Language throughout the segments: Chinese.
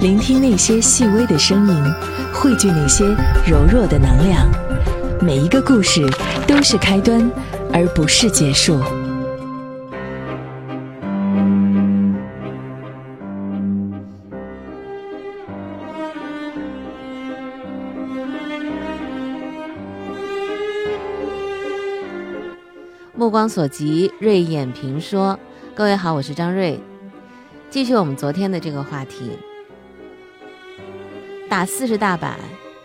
聆听那些细微的声音，汇聚那些柔弱的能量。每一个故事都是开端，而不是结束。目光所及，锐眼评说。各位好，我是张瑞，继续我们昨天的这个话题。打四十大板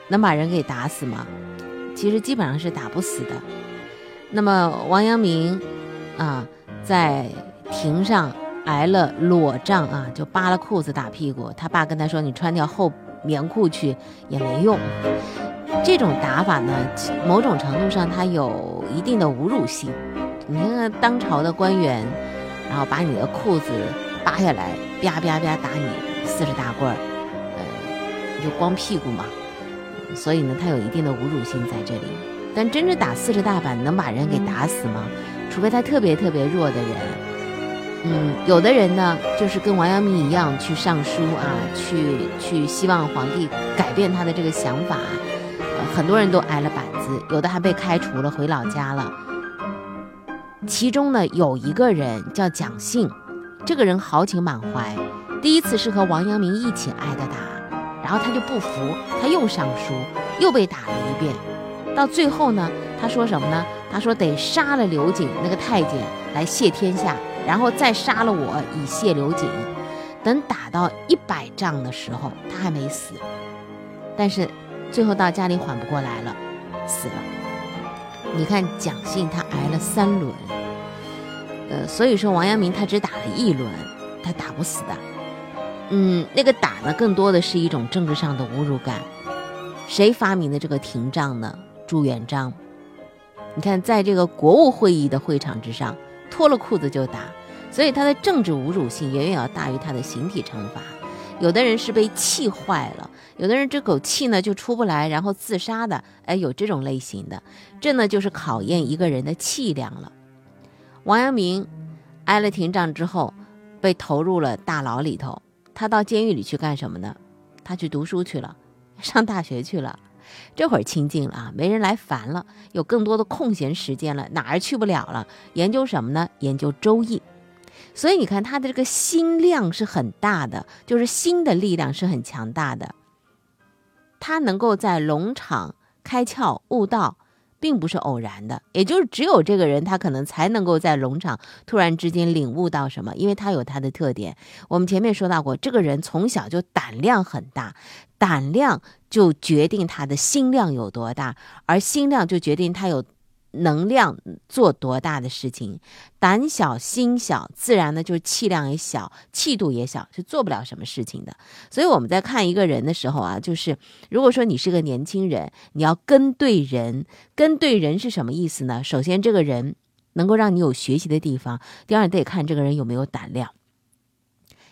能把人给打死吗？其实基本上是打不死的。那么王阳明啊，在庭上挨了裸杖啊，就扒了裤子打屁股。他爸跟他说：“你穿条厚棉裤去也没用。”这种打法呢，某种程度上它有一定的侮辱性。你看看当朝的官员，然后把你的裤子扒下来，啪啪啪打你四十大棍儿，就光屁股嘛。所以呢，它有一定的侮辱性在这里。但真正打四十大板能把人给打死吗？除非他特别特别弱的人。嗯，有的人呢，就是跟王阳明一样去上书啊，去去希望皇帝改变他的这个想法。呃，很多人都挨了板子，有的还被开除了，回老家了。其中呢，有一个人叫蒋信，这个人豪情满怀，第一次是和王阳明一起挨的打。然后他就不服，他又上书，又被打了一遍。到最后呢，他说什么呢？他说得杀了刘瑾那个太监来谢天下，然后再杀了我以谢刘瑾。等打到一百仗的时候，他还没死，但是最后到家里缓不过来了，死了。你看蒋信他挨了三轮，呃，所以说王阳明他只打了一轮，他打不死的。嗯，那个打呢，更多的是一种政治上的侮辱感。谁发明的这个廷杖呢？朱元璋。你看，在这个国务会议的会场之上，脱了裤子就打，所以他的政治侮辱性远远要大于他的形体惩罚。有的人是被气坏了，有的人这口气呢就出不来，然后自杀的。哎，有这种类型的，这呢就是考验一个人的气量了。王阳明挨了廷杖之后，被投入了大牢里头。他到监狱里去干什么呢？他去读书去了，上大学去了。这会儿清静了啊，没人来烦了，有更多的空闲时间了，哪儿去不了了？研究什么呢？研究《周易》。所以你看他的这个心量是很大的，就是心的力量是很强大的。他能够在龙场开窍悟道。并不是偶然的，也就是只有这个人，他可能才能够在农场突然之间领悟到什么，因为他有他的特点。我们前面说到过，这个人从小就胆量很大，胆量就决定他的心量有多大，而心量就决定他有。能量做多大的事情，胆小心小，自然呢就是气量也小，气度也小，是做不了什么事情的。所以我们在看一个人的时候啊，就是如果说你是个年轻人，你要跟对人，跟对人是什么意思呢？首先这个人能够让你有学习的地方，第二得看这个人有没有胆量。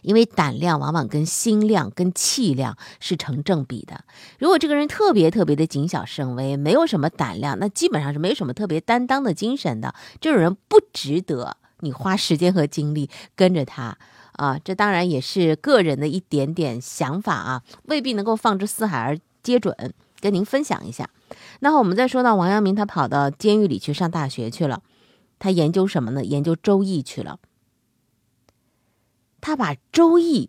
因为胆量往往跟心量、跟气量是成正比的。如果这个人特别特别的谨小慎微，没有什么胆量，那基本上是没有什么特别担当的精神的。这种人不值得你花时间和精力跟着他啊！这当然也是个人的一点点想法啊，未必能够放之四海而皆准。跟您分享一下。那我们再说到王阳明，他跑到监狱里去上大学去了，他研究什么呢？研究《周易》去了。他把《周易》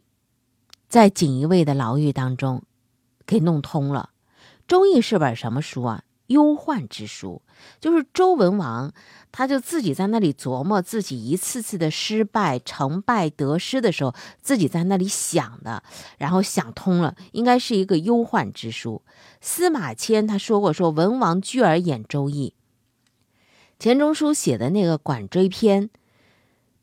在锦衣卫的牢狱当中给弄通了。《周易》是本什么书啊？忧患之书。就是周文王，他就自己在那里琢磨自己一次次的失败、成败、得失的时候，自己在那里想的，然后想通了，应该是一个忧患之书。司马迁他说过：“说文王居而演《周易》。”钱钟书写的那个《管锥篇》，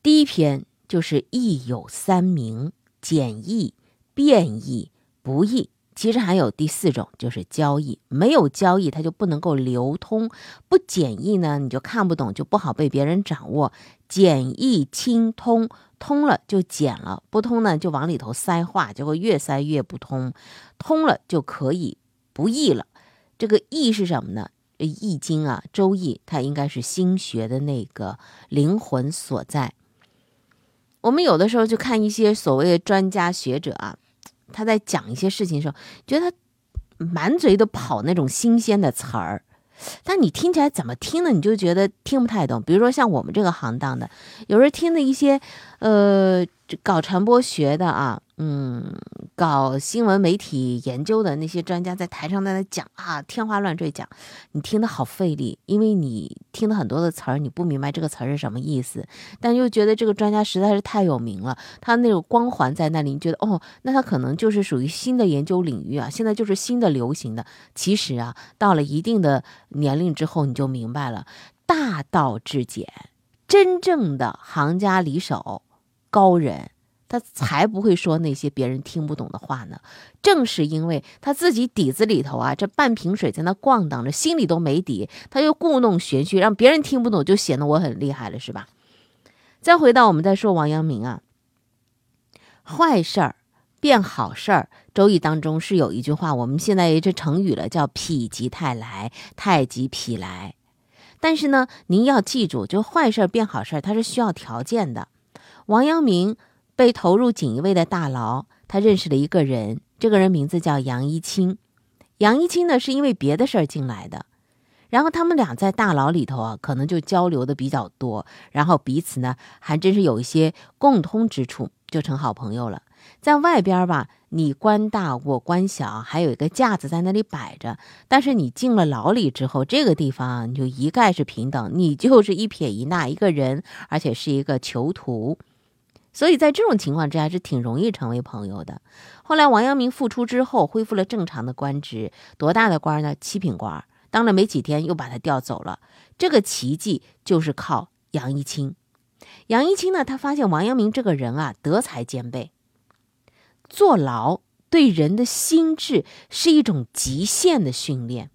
第一篇。就是易有三明：简易、变易、不易。其实还有第四种，就是交易。没有交易，它就不能够流通；不简易呢，你就看不懂，就不好被别人掌握。简易清通，通了就简了；不通呢，就往里头塞话，结果越塞越不通。通了就可以不易了。这个易是什么呢？易经啊，周易，它应该是心学的那个灵魂所在。我们有的时候就看一些所谓的专家学者啊，他在讲一些事情的时候，觉得他满嘴都跑那种新鲜的词儿，但你听起来怎么听呢？你就觉得听不太懂。比如说像我们这个行当的，有时候听的一些，呃，这搞传播学的啊。嗯，搞新闻媒体研究的那些专家在台上在那讲啊，天花乱坠讲，你听得好费力，因为你听了很多的词儿，你不明白这个词儿是什么意思，但又觉得这个专家实在是太有名了，他那种光环在那里，你觉得哦，那他可能就是属于新的研究领域啊，现在就是新的流行的。其实啊，到了一定的年龄之后，你就明白了，大道至简，真正的行家里手高人。他才不会说那些别人听不懂的话呢。正是因为他自己底子里头啊，这半瓶水在那晃荡着，心里都没底，他又故弄玄虚，让别人听不懂，就显得我很厉害了，是吧？再回到我们再说王阳明啊，坏事儿变好事儿，《周易》当中是有一句话，我们现在这成语了，叫“否极泰来，泰极否来”。但是呢，您要记住，就坏事儿变好事儿，它是需要条件的。王阳明。被投入锦衣卫的大牢，他认识了一个人，这个人名字叫杨一清。杨一清呢，是因为别的事儿进来的，然后他们俩在大牢里头啊，可能就交流的比较多，然后彼此呢，还真是有一些共通之处，就成好朋友了。在外边吧，你官大我官小，还有一个架子在那里摆着，但是你进了牢里之后，这个地方你就一概是平等，你就是一撇一捺一个人，而且是一个囚徒。所以在这种情况之下是挺容易成为朋友的。后来王阳明复出之后，恢复了正常的官职，多大的官呢？七品官，当了没几天又把他调走了。这个奇迹就是靠杨一清。杨一清呢，他发现王阳明这个人啊，德才兼备。坐牢对人的心智是一种极限的训练，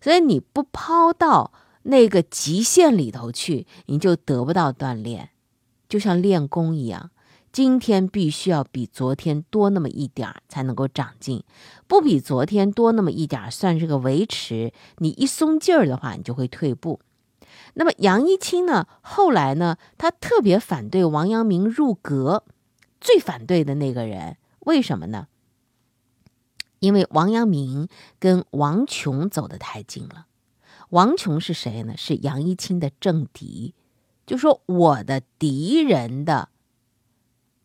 所以你不抛到那个极限里头去，你就得不到锻炼，就像练功一样。今天必须要比昨天多那么一点儿才能够长进，不比昨天多那么一点儿算是个维持。你一松劲儿的话，你就会退步。那么杨一清呢？后来呢？他特别反对王阳明入阁，最反对的那个人，为什么呢？因为王阳明跟王琼走得太近了。王琼是谁呢？是杨一清的政敌，就说我的敌人的。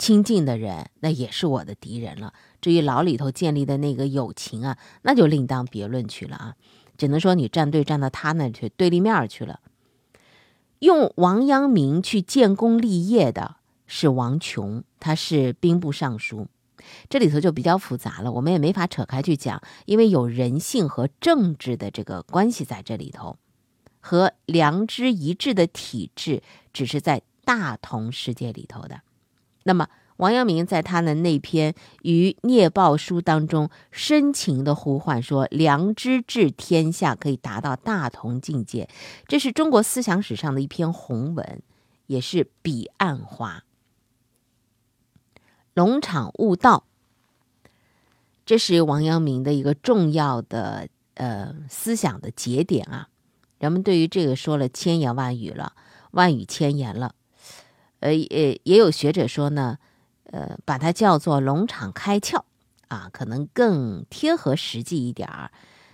亲近的人，那也是我的敌人了。至于牢里头建立的那个友情啊，那就另当别论去了啊。只能说你站队站到他那去对立面去了。用王阳明去建功立业的是王琼，他是兵部尚书。这里头就比较复杂了，我们也没法扯开去讲，因为有人性和政治的这个关系在这里头，和良知一致的体制只是在大同世界里头的。那么，王阳明在他的那篇《于聂报书》当中深情的呼唤说：“良知治天下，可以达到大同境界。”这是中国思想史上的一篇宏文，也是彼岸花。龙场悟道，这是王阳明的一个重要的呃思想的节点啊。人们对于这个说了千言万语了，万语千言了。呃，也也有学者说呢，呃，把它叫做龙场开窍啊，可能更贴合实际一点儿。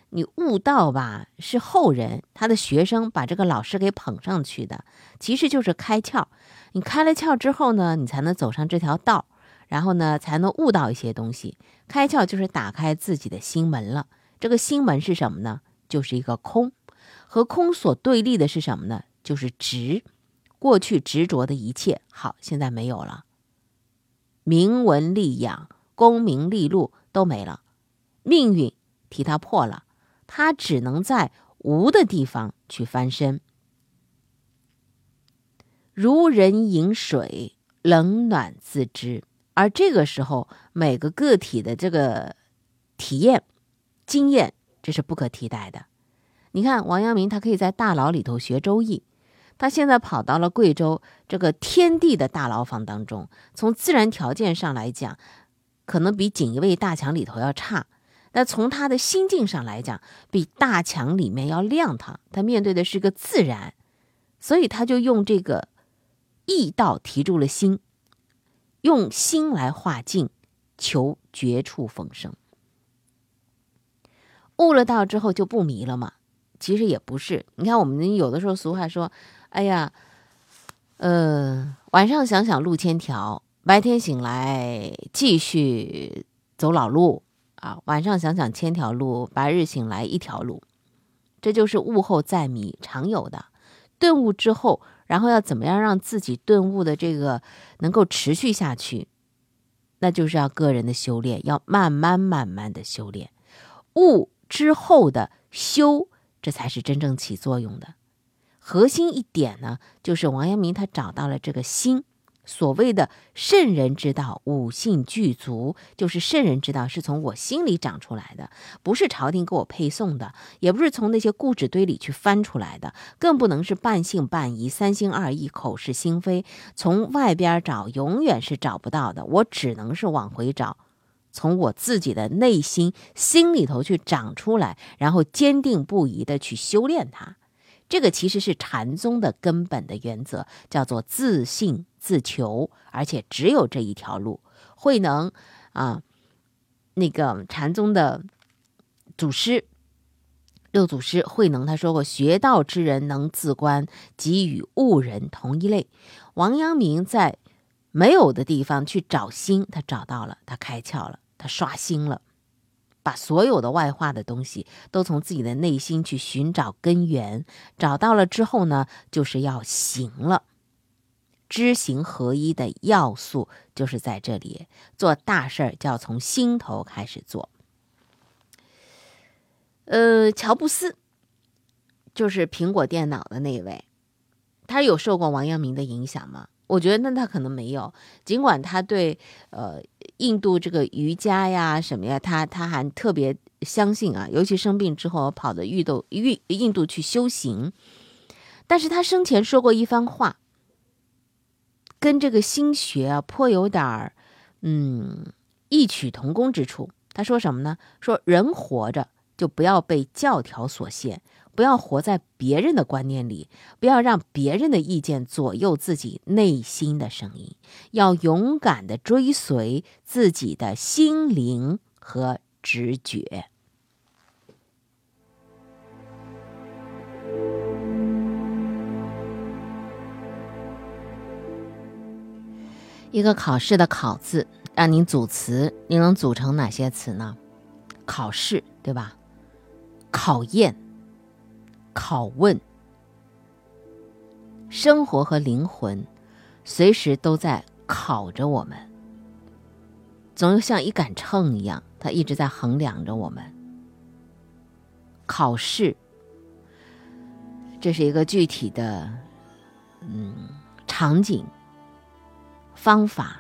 你悟道吧，是后人他的学生把这个老师给捧上去的，其实就是开窍。你开了窍之后呢，你才能走上这条道，然后呢，才能悟到一些东西。开窍就是打开自己的心门了。这个心门是什么呢？就是一个空，和空所对立的是什么呢？就是直。过去执着的一切好，现在没有了。名闻利养、功名利禄都没了，命运替他破了，他只能在无的地方去翻身。如人饮水，冷暖自知。而这个时候，每个个体的这个体验、经验，这是不可替代的。你看，王阳明他可以在大牢里头学《周易》。他现在跑到了贵州这个天地的大牢房当中，从自然条件上来讲，可能比锦衣卫大墙里头要差，但从他的心境上来讲，比大墙里面要亮堂。他面对的是个自然，所以他就用这个易道提住了心，用心来化境，求绝处逢生。悟了道之后就不迷了吗？其实也不是。你看，我们有的时候俗话说：“哎呀，呃，晚上想想路千条，白天醒来继续走老路啊。晚上想想千条路，白日醒来一条路。”这就是悟后再迷常有的。顿悟之后，然后要怎么样让自己顿悟的这个能够持续下去？那就是要个人的修炼，要慢慢慢慢的修炼。悟之后的修。这才是真正起作用的核心一点呢，就是王阳明他找到了这个心。所谓的圣人之道，五性具足，就是圣人之道是从我心里长出来的，不是朝廷给我配送的，也不是从那些故纸堆里去翻出来的，更不能是半信半疑、三心二意、口是心非。从外边找，永远是找不到的。我只能是往回找。从我自己的内心心里头去长出来，然后坚定不移的去修炼它，这个其实是禅宗的根本的原则，叫做自信自求，而且只有这一条路。慧能啊，那个禅宗的祖师六祖师慧能他说过：“学道之人能自观，即与悟人同一类。”王阳明在没有的地方去找心，他找到了，他开窍了。他刷新了，把所有的外化的东西都从自己的内心去寻找根源，找到了之后呢，就是要行了。知行合一的要素就是在这里，做大事儿就要从心头开始做。呃，乔布斯就是苹果电脑的那位，他有受过王阳明的影响吗？我觉得那他可能没有，尽管他对呃印度这个瑜伽呀什么呀，他他还特别相信啊，尤其生病之后跑到印度印印度去修行，但是他生前说过一番话，跟这个心学啊颇有点儿嗯异曲同工之处。他说什么呢？说人活着就不要被教条所限。不要活在别人的观念里，不要让别人的意见左右自己内心的声音，要勇敢的追随自己的心灵和直觉。一个考试的“考”字，让您组词，您能组成哪些词呢？考试，对吧？考验。拷问，生活和灵魂随时都在考着我们，总有像一杆秤一样，它一直在衡量着我们。考试，这是一个具体的，嗯，场景、方法、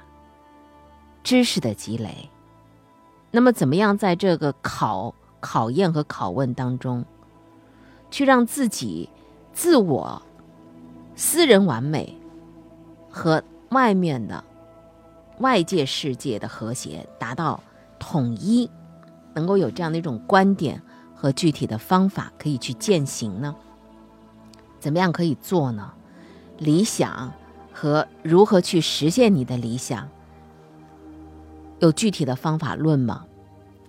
知识的积累。那么，怎么样在这个考、考验和拷问当中？去让自己自我、私人完美和外面的外界世界的和谐达到统一，能够有这样的一种观点和具体的方法可以去践行呢？怎么样可以做呢？理想和如何去实现你的理想，有具体的方法论吗？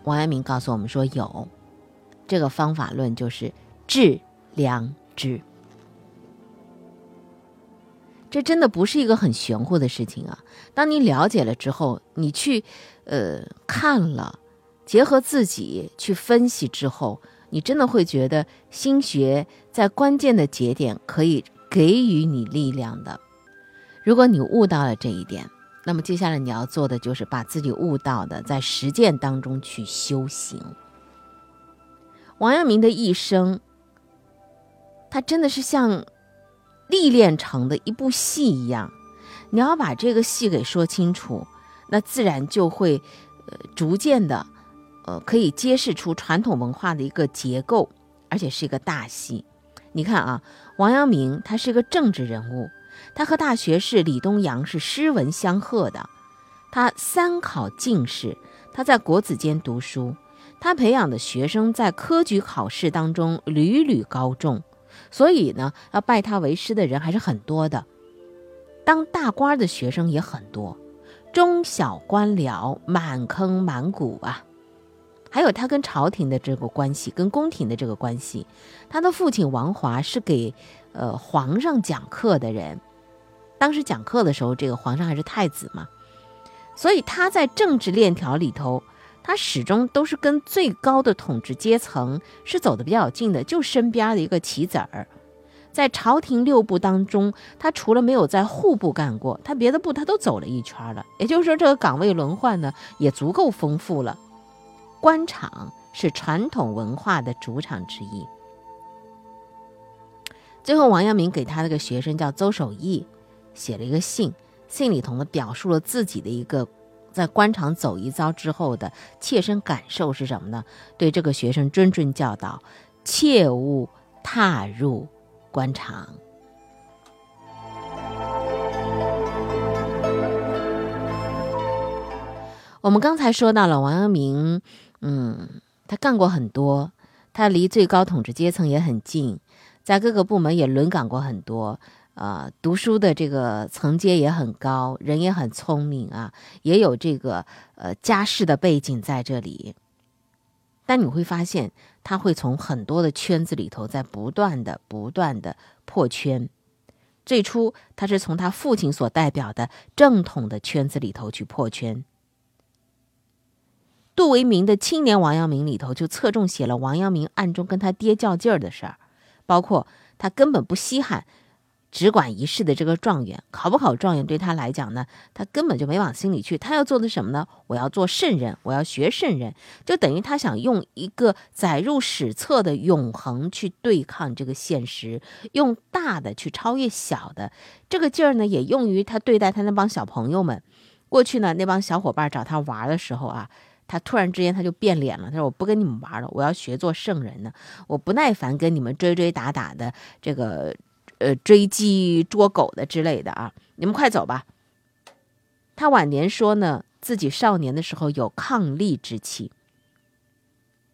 王阳明告诉我们说有，这个方法论就是。致良知，这真的不是一个很玄乎的事情啊！当你了解了之后，你去呃看了，结合自己去分析之后，你真的会觉得心学在关键的节点可以给予你力量的。如果你悟到了这一点，那么接下来你要做的就是把自己悟到的在实践当中去修行。王阳明的一生。它真的是像历练成的一部戏一样，你要把这个戏给说清楚，那自然就会呃逐渐的呃可以揭示出传统文化的一个结构，而且是一个大戏。你看啊，王阳明他是一个政治人物，他和大学士李东阳是诗文相和的，他三考进士，他在国子监读书，他培养的学生在科举考试当中屡屡高中。所以呢，要拜他为师的人还是很多的，当大官的学生也很多，中小官僚满坑满谷啊。还有他跟朝廷的这个关系，跟宫廷的这个关系。他的父亲王华是给呃皇上讲课的人，当时讲课的时候，这个皇上还是太子嘛，所以他在政治链条里头，他始终都是跟最高的统治阶层是走的比较近的，就身边的一个棋子儿。在朝廷六部当中，他除了没有在户部干过，他别的部他都走了一圈了。也就是说，这个岗位轮换呢，也足够丰富了。官场是传统文化的主场之一。最后，王阳明给他那个学生叫邹守义写了一个信，信里头呢表述了自己的一个在官场走一遭之后的切身感受是什么呢？对这个学生谆谆教导，切勿踏入官场。我们刚才说到了王阳明。嗯，他干过很多，他离最高统治阶层也很近，在各个部门也轮岗过很多，呃，读书的这个层阶也很高，人也很聪明啊，也有这个呃家世的背景在这里。但你会发现，他会从很多的圈子里头在不断的、不断的破圈。最初，他是从他父亲所代表的正统的圈子里头去破圈。杜维明的《青年王阳明》里头就侧重写了王阳明暗中跟他爹较劲儿的事儿，包括他根本不稀罕只管一试的这个状元，考不考状元对他来讲呢，他根本就没往心里去。他要做的什么呢？我要做圣人，我要学圣人，就等于他想用一个载入史册的永恒去对抗这个现实，用大的去超越小的。这个劲儿呢，也用于他对待他那帮小朋友们。过去呢，那帮小伙伴找他玩的时候啊。他突然之间他就变脸了，他说：“我不跟你们玩了，我要学做圣人呢。我不耐烦跟你们追追打打的，这个呃追鸡捉狗的之类的啊！你们快走吧。”他晚年说呢，自己少年的时候有抗力之气。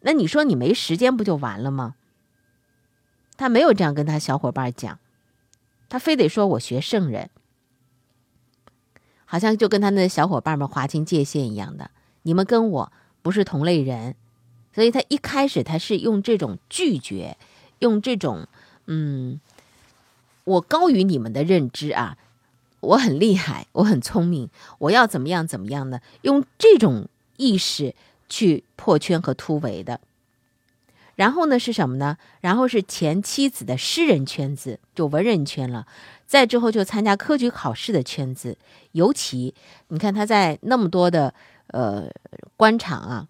那你说你没时间不就完了吗？他没有这样跟他小伙伴讲，他非得说我学圣人，好像就跟他那小伙伴们划清界限一样的。你们跟我不是同类人，所以他一开始他是用这种拒绝，用这种嗯，我高于你们的认知啊，我很厉害，我很聪明，我要怎么样怎么样呢？用这种意识去破圈和突围的。然后呢是什么呢？然后是前妻子的诗人圈子，就文人圈了。再之后就参加科举考试的圈子，尤其你看他在那么多的。呃，官场啊，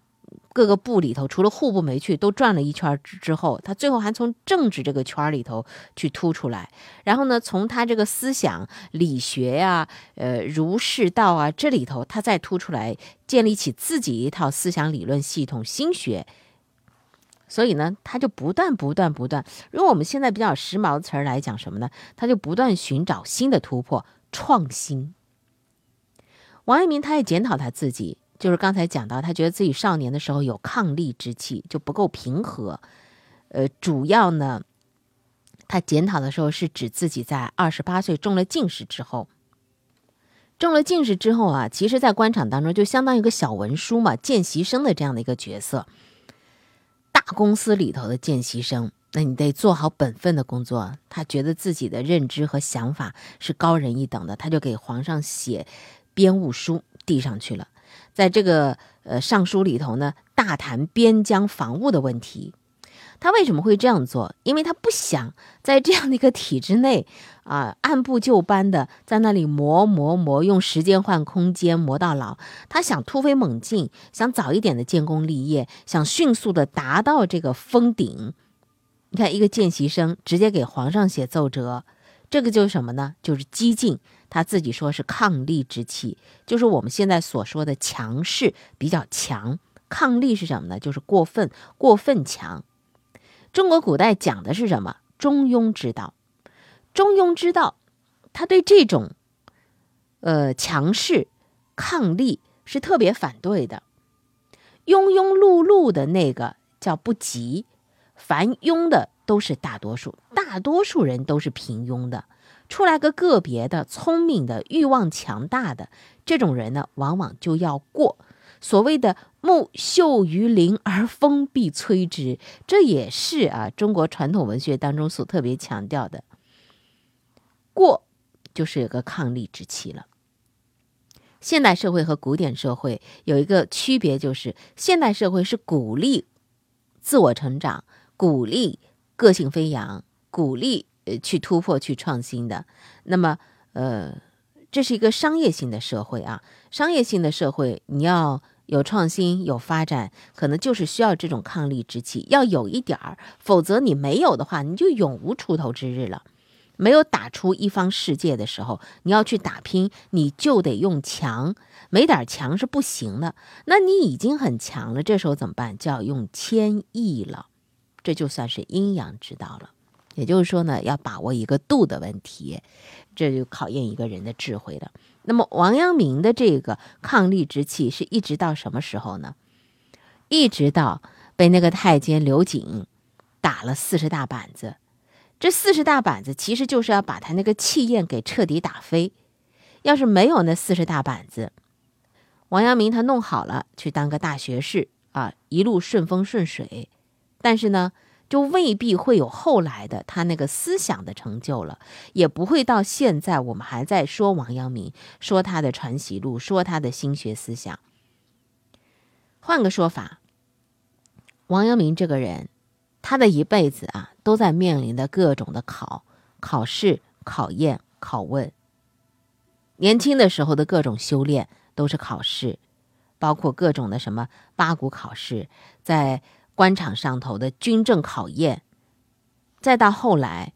各个部里头，除了户部没去，都转了一圈之之后，他最后还从政治这个圈里头去突出来。然后呢，从他这个思想、理学呀、呃儒释道啊这里头，他再突出来，建立起自己一套思想理论系统、心学。所以呢，他就不断、不断、不断，用我们现在比较时髦的词儿来讲什么呢？他就不断寻找新的突破、创新。王阳明他也检讨他自己。就是刚才讲到，他觉得自己少年的时候有抗力之气，就不够平和。呃，主要呢，他检讨的时候是指自己在二十八岁中了进士之后，中了进士之后啊，其实，在官场当中就相当于一个小文书嘛，见习生的这样的一个角色。大公司里头的见习生，那你得做好本分的工作。他觉得自己的认知和想法是高人一等的，他就给皇上写编务书递上去了。在这个呃上书里头呢，大谈边疆防务的问题。他为什么会这样做？因为他不想在这样的一个体制内啊，按部就班的在那里磨磨磨，用时间换空间，磨到老。他想突飞猛进，想早一点的建功立业，想迅速的达到这个封顶。你看，一个见习生直接给皇上写奏折，这个就是什么呢？就是激进。他自己说是抗力之气，就是我们现在所说的强势比较强。抗力是什么呢？就是过分、过分强。中国古代讲的是什么？中庸之道。中庸之道，他对这种呃强势、抗力是特别反对的。庸庸碌碌的那个叫不及，凡庸的都是大多数，大多数人都是平庸的。出来个个别的聪明的、欲望强大的这种人呢，往往就要过。所谓的“木秀于林而风必摧之”，这也是啊中国传统文学当中所特别强调的。过就是有个抗力之气了。现代社会和古典社会有一个区别，就是现代社会是鼓励自我成长、鼓励个性飞扬、鼓励呃去突破、去创新的。那么，呃，这是一个商业性的社会啊。商业性的社会，你要有创新、有发展，可能就是需要这种抗力之气，要有一点儿，否则你没有的话，你就永无出头之日了。没有打出一方世界的时候，你要去打拼，你就得用强，没点强是不行的。那你已经很强了，这时候怎么办？就要用谦抑了，这就算是阴阳之道了。也就是说呢，要把握一个度的问题，这就考验一个人的智慧了。那么王阳明的这个抗力之气是一直到什么时候呢？一直到被那个太监刘瑾打了四十大板子。这四十大板子其实就是要把他那个气焰给彻底打飞。要是没有那四十大板子，王阳明他弄好了去当个大学士啊，一路顺风顺水，但是呢，就未必会有后来的他那个思想的成就了，也不会到现在我们还在说王阳明，说他的传习录，说他的心学思想。换个说法，王阳明这个人。他的一辈子啊，都在面临的各种的考、考试、考验、拷问。年轻的时候的各种修炼都是考试，包括各种的什么八股考试，在官场上头的军政考验。再到后来，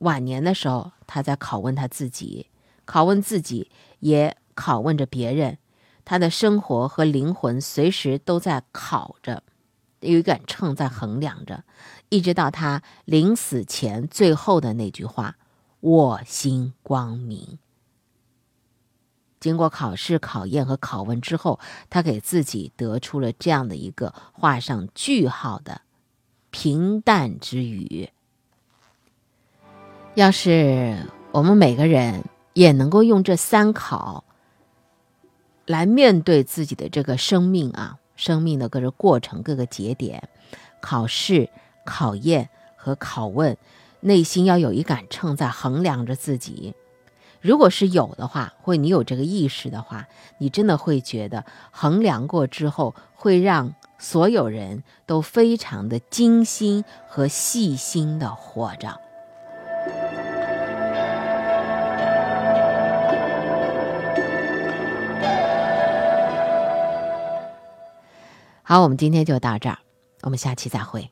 晚年的时候，他在拷问他自己，拷问自己，也拷问着别人。他的生活和灵魂随时都在考着。有一杆秤在衡量着，一直到他临死前最后的那句话：“我心光明。”经过考试、考验和拷问之后，他给自己得出了这样的一个画上句号的平淡之语。要是我们每个人也能够用这三考来面对自己的这个生命啊！生命的各个过程、各个节点，考试、考验和拷问，内心要有一杆秤在衡量着自己。如果是有的话，或你有这个意识的话，你真的会觉得衡量过之后，会让所有人都非常的精心和细心的活着。好，我们今天就到这儿，我们下期再会。